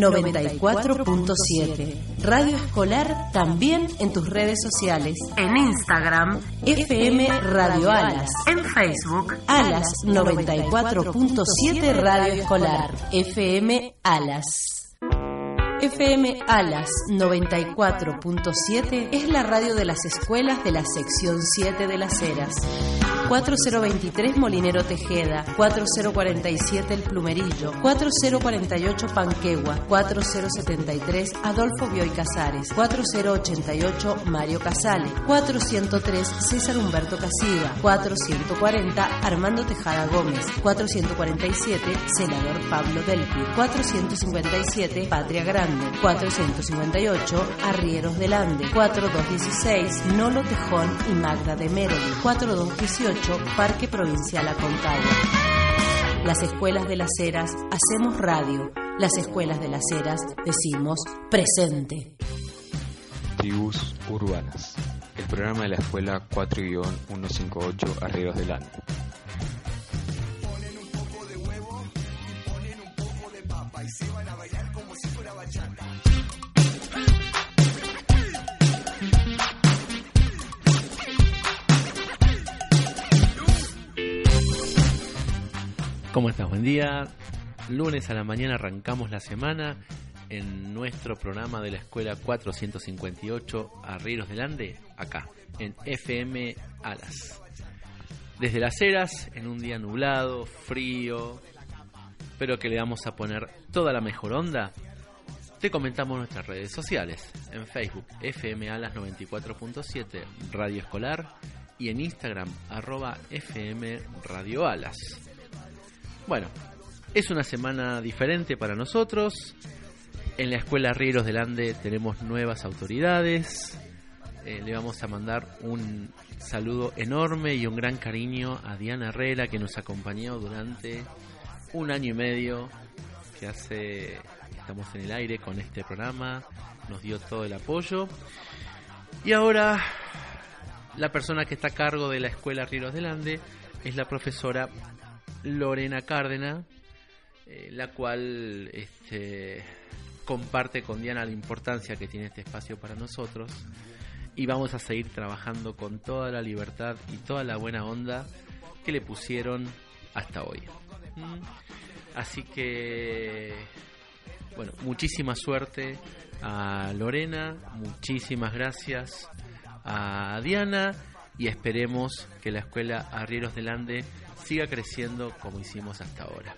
94.7. Radio Escolar también en tus redes sociales. En Instagram, FM Radio Alas. En Facebook, Alas 94.7 Radio Escolar. FM Alas. FM Alas 94.7 es la radio de las escuelas de la sección 7 de las Heras. 4023 Molinero Tejeda, 4047 El Plumerillo, 4048 Panquegua, 4073 Adolfo Bioy Casares, 4088 Mario Casale, 403 César Humberto Casiva, 440 Armando Tejada Gómez, 447 Senador Pablo Delpi, 457 Patria Grande, 458 Arrieros del Ande, 4216 Nolo Tejón y Magda de Meroli, 4218 Parque Provincial Aconcagua. Las escuelas de las Heras hacemos radio. Las escuelas de las Heras decimos presente. Tribus Urbanas. El programa de la escuela 4-158 Arrieros del Ande. ¿Cómo estás? Buen día. Lunes a la mañana arrancamos la semana en nuestro programa de la Escuela 458 Arrieros del Ande, acá, en FM Alas. Desde las eras, en un día nublado, frío, pero que le vamos a poner toda la mejor onda, te comentamos nuestras redes sociales. En Facebook, FM Alas 94.7 Radio Escolar y en Instagram, arroba FM Radio Alas. Bueno, es una semana diferente para nosotros. En la Escuela Rieros del Ande tenemos nuevas autoridades. Eh, le vamos a mandar un saludo enorme y un gran cariño a Diana Herrera que nos acompañó durante un año y medio que hace estamos en el aire con este programa, nos dio todo el apoyo. Y ahora la persona que está a cargo de la Escuela Rieros del Ande es la profesora Lorena Cárdena, eh, la cual este, comparte con Diana la importancia que tiene este espacio para nosotros y vamos a seguir trabajando con toda la libertad y toda la buena onda que le pusieron hasta hoy. ¿Mm? Así que, bueno, muchísima suerte a Lorena, muchísimas gracias a Diana y esperemos que la escuela Arrieros del Ande siga creciendo como hicimos hasta ahora.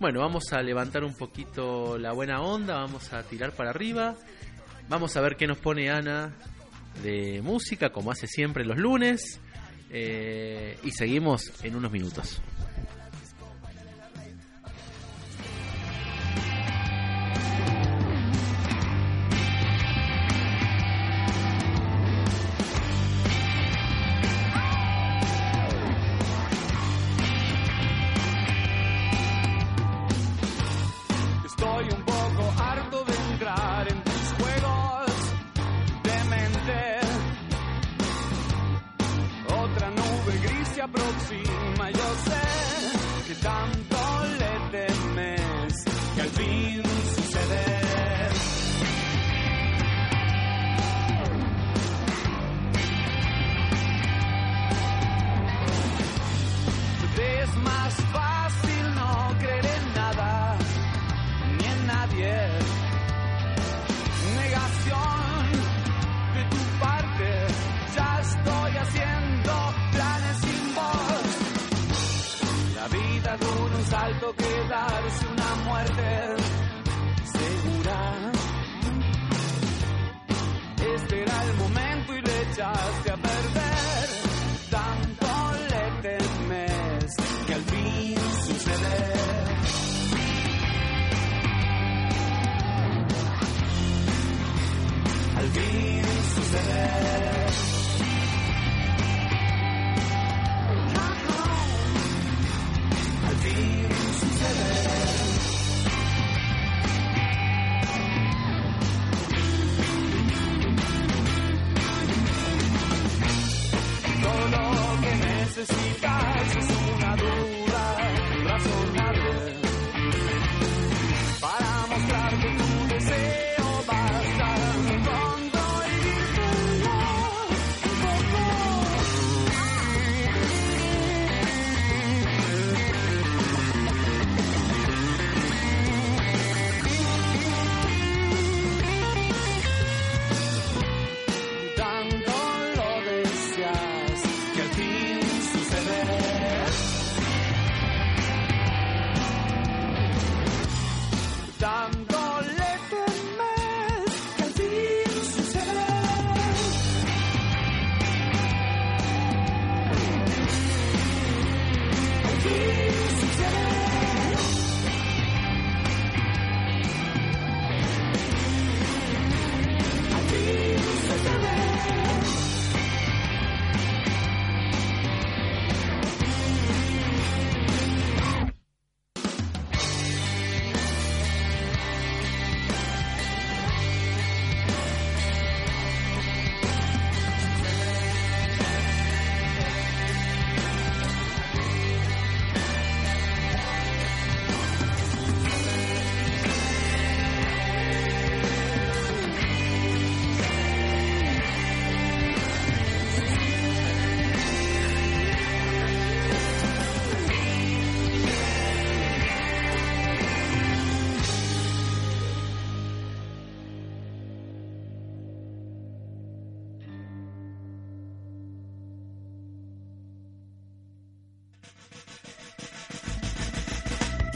Bueno, vamos a levantar un poquito la buena onda, vamos a tirar para arriba, vamos a ver qué nos pone Ana de música, como hace siempre los lunes, eh, y seguimos en unos minutos.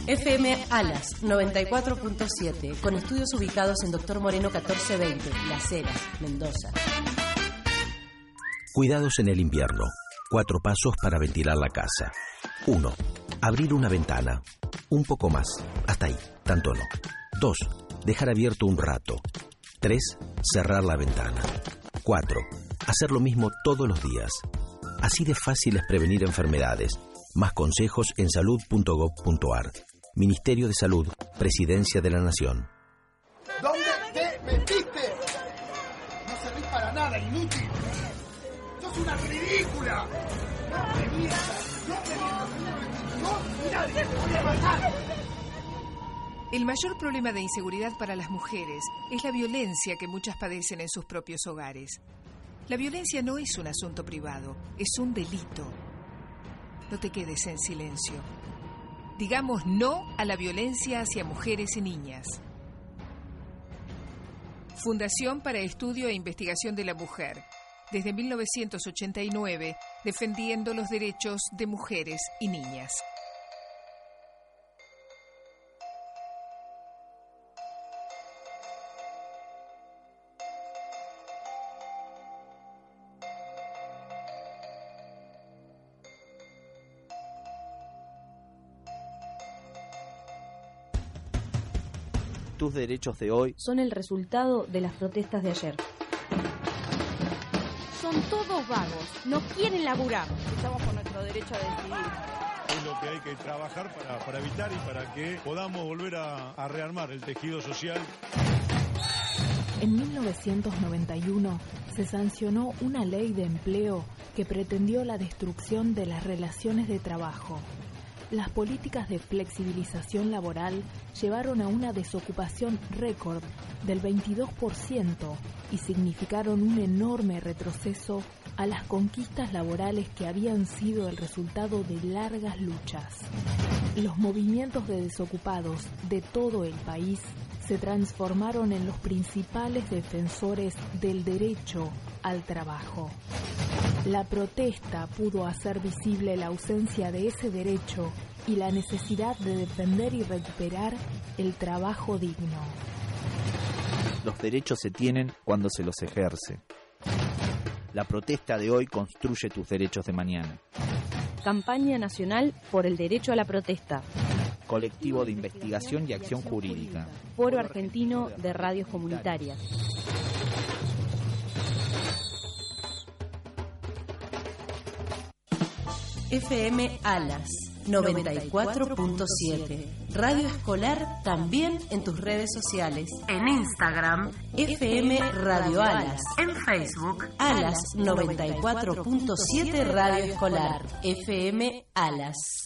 FM Alas 94.7, con estudios ubicados en Doctor Moreno 1420, Las Heras, Mendoza. Cuidados en el invierno. Cuatro pasos para ventilar la casa. 1. Abrir una ventana. Un poco más. Hasta ahí. Tanto no. 2. Dejar abierto un rato. 3. Cerrar la ventana. 4. Hacer lo mismo todos los días. Así de fácil es prevenir enfermedades. Más consejos en salud.gov.ar. Ministerio de Salud, Presidencia de la Nación. ¿Dónde te metiste? No servís para nada, inútil. ¡Sos una ridícula! No te mientas, no te mientas. No, nadie te voy a matar. El mayor problema de inseguridad para las mujeres es la violencia que muchas padecen en sus propios hogares. La violencia no es un asunto privado, es un delito. No te quedes en silencio. Digamos no a la violencia hacia mujeres y niñas. Fundación para Estudio e Investigación de la Mujer. Desde 1989, defendiendo los derechos de mujeres y niñas. Tus derechos de hoy son el resultado de las protestas de ayer. Son todos vagos, no quieren laburar. Estamos por nuestro derecho a decidir. Es lo que hay que trabajar para, para evitar y para que podamos volver a, a rearmar el tejido social. En 1991 se sancionó una ley de empleo que pretendió la destrucción de las relaciones de trabajo. Las políticas de flexibilización laboral llevaron a una desocupación récord del 22% y significaron un enorme retroceso a las conquistas laborales que habían sido el resultado de largas luchas. Los movimientos de desocupados de todo el país se transformaron en los principales defensores del derecho al trabajo. La protesta pudo hacer visible la ausencia de ese derecho y la necesidad de defender y recuperar el trabajo digno. Los derechos se tienen cuando se los ejerce. La protesta de hoy construye tus derechos de mañana. Campaña Nacional por el Derecho a la Protesta. Colectivo de Investigación y Acción Jurídica. Foro Argentino de Radios Comunitarias. FM Alas 94.7. Radio Escolar también en tus redes sociales. En Instagram, FM Radio Alas. En Facebook, Alas 94.7 Radio Escolar. FM Alas.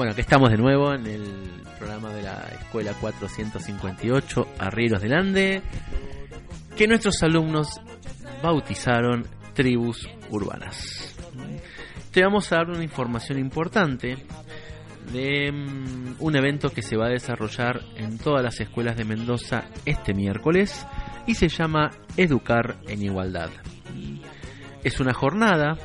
Bueno, aquí estamos de nuevo en el programa de la Escuela 458 Arrieros del Ande, que nuestros alumnos bautizaron tribus urbanas. Te vamos a dar una información importante de mm, un evento que se va a desarrollar en todas las escuelas de Mendoza este miércoles y se llama Educar en Igualdad. Es una jornada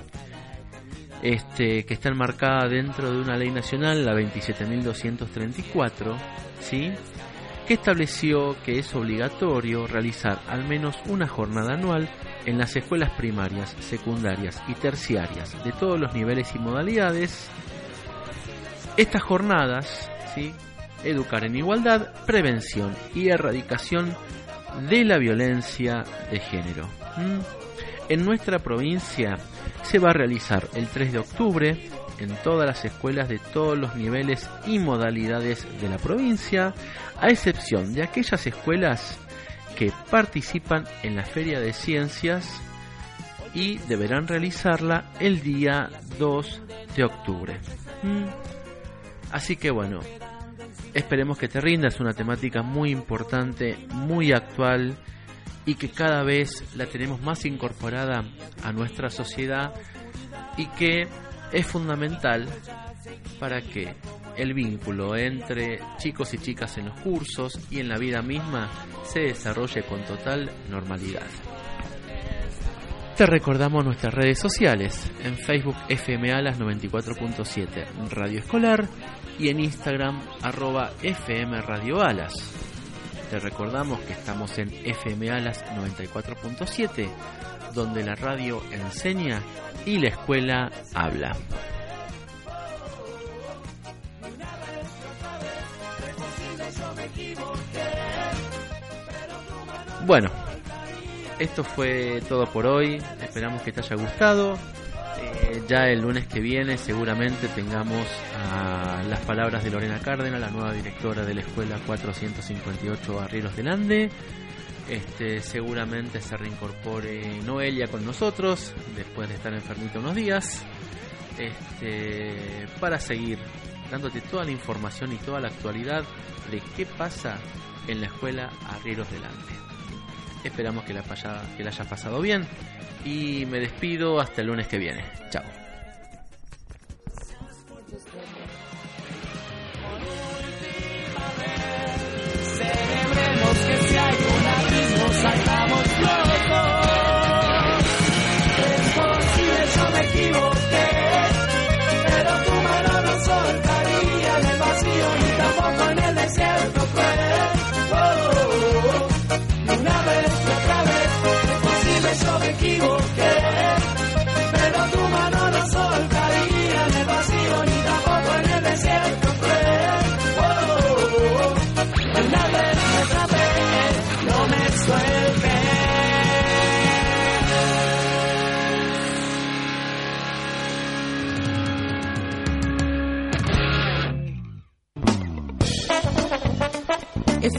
este, que está enmarcada dentro de una ley nacional, la 27.234, ¿sí? que estableció que es obligatorio realizar al menos una jornada anual en las escuelas primarias, secundarias y terciarias de todos los niveles y modalidades. Estas jornadas, ¿sí? educar en igualdad, prevención y erradicación de la violencia de género. ¿Mm? En nuestra provincia se va a realizar el 3 de octubre en todas las escuelas de todos los niveles y modalidades de la provincia, a excepción de aquellas escuelas que participan en la Feria de Ciencias y deberán realizarla el día 2 de octubre. Mm. Así que bueno, esperemos que te rinda, es una temática muy importante, muy actual y que cada vez la tenemos más incorporada a nuestra sociedad y que es fundamental para que el vínculo entre chicos y chicas en los cursos y en la vida misma se desarrolle con total normalidad. Te recordamos nuestras redes sociales, en Facebook FMAlas 94.7 Radio Escolar y en Instagram arroba FM Radio Alas. Te recordamos que estamos en FMAlas 94.7, donde la radio enseña y la escuela habla. Bueno, esto fue todo por hoy. Esperamos que te haya gustado. Eh, ya el lunes que viene seguramente tengamos a las palabras de Lorena Cárdenas, la nueva directora de la Escuela 458 Arrieros del Ande. Este, seguramente se reincorpore Noelia con nosotros después de estar enfermita unos días este, para seguir dándote toda la información y toda la actualidad de qué pasa en la escuela Arrieros del Ande. Esperamos que la, que la hayas pasado bien y me despido hasta el lunes que viene. Chao.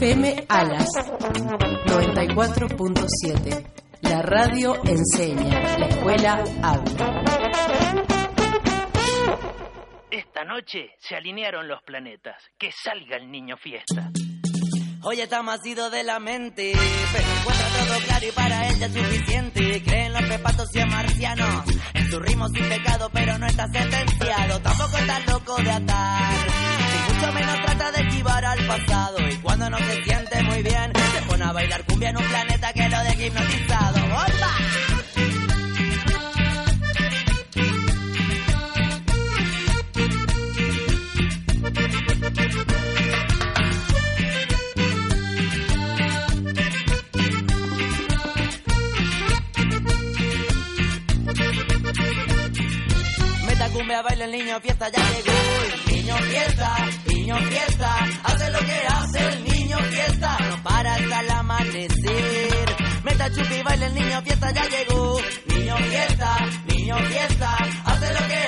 FM Alas 94.7. La radio enseña, la escuela habla. Esta noche se alinearon los planetas. Que salga el niño fiesta. Hoy está más ido de la mente, pero encuentra todo claro y para él ya es suficiente. Creen los pepatos y en marcianos, en sus ritmos sin pecado, pero no está sentenciado. Tampoco está loco de atar, menos trata de esquivar al pasado. Y cuando no se siente muy bien, se pone a bailar cumbia en un planeta que lo deja hipnotizado. ¡Bomba! Cumbia, baila el niño fiesta, ya llegó el niño fiesta, niño fiesta, hace lo que hace el niño fiesta, no para hasta el amanecer. Meta chupi, baila el niño fiesta, ya llegó, niño fiesta, niño fiesta, hace lo que hace.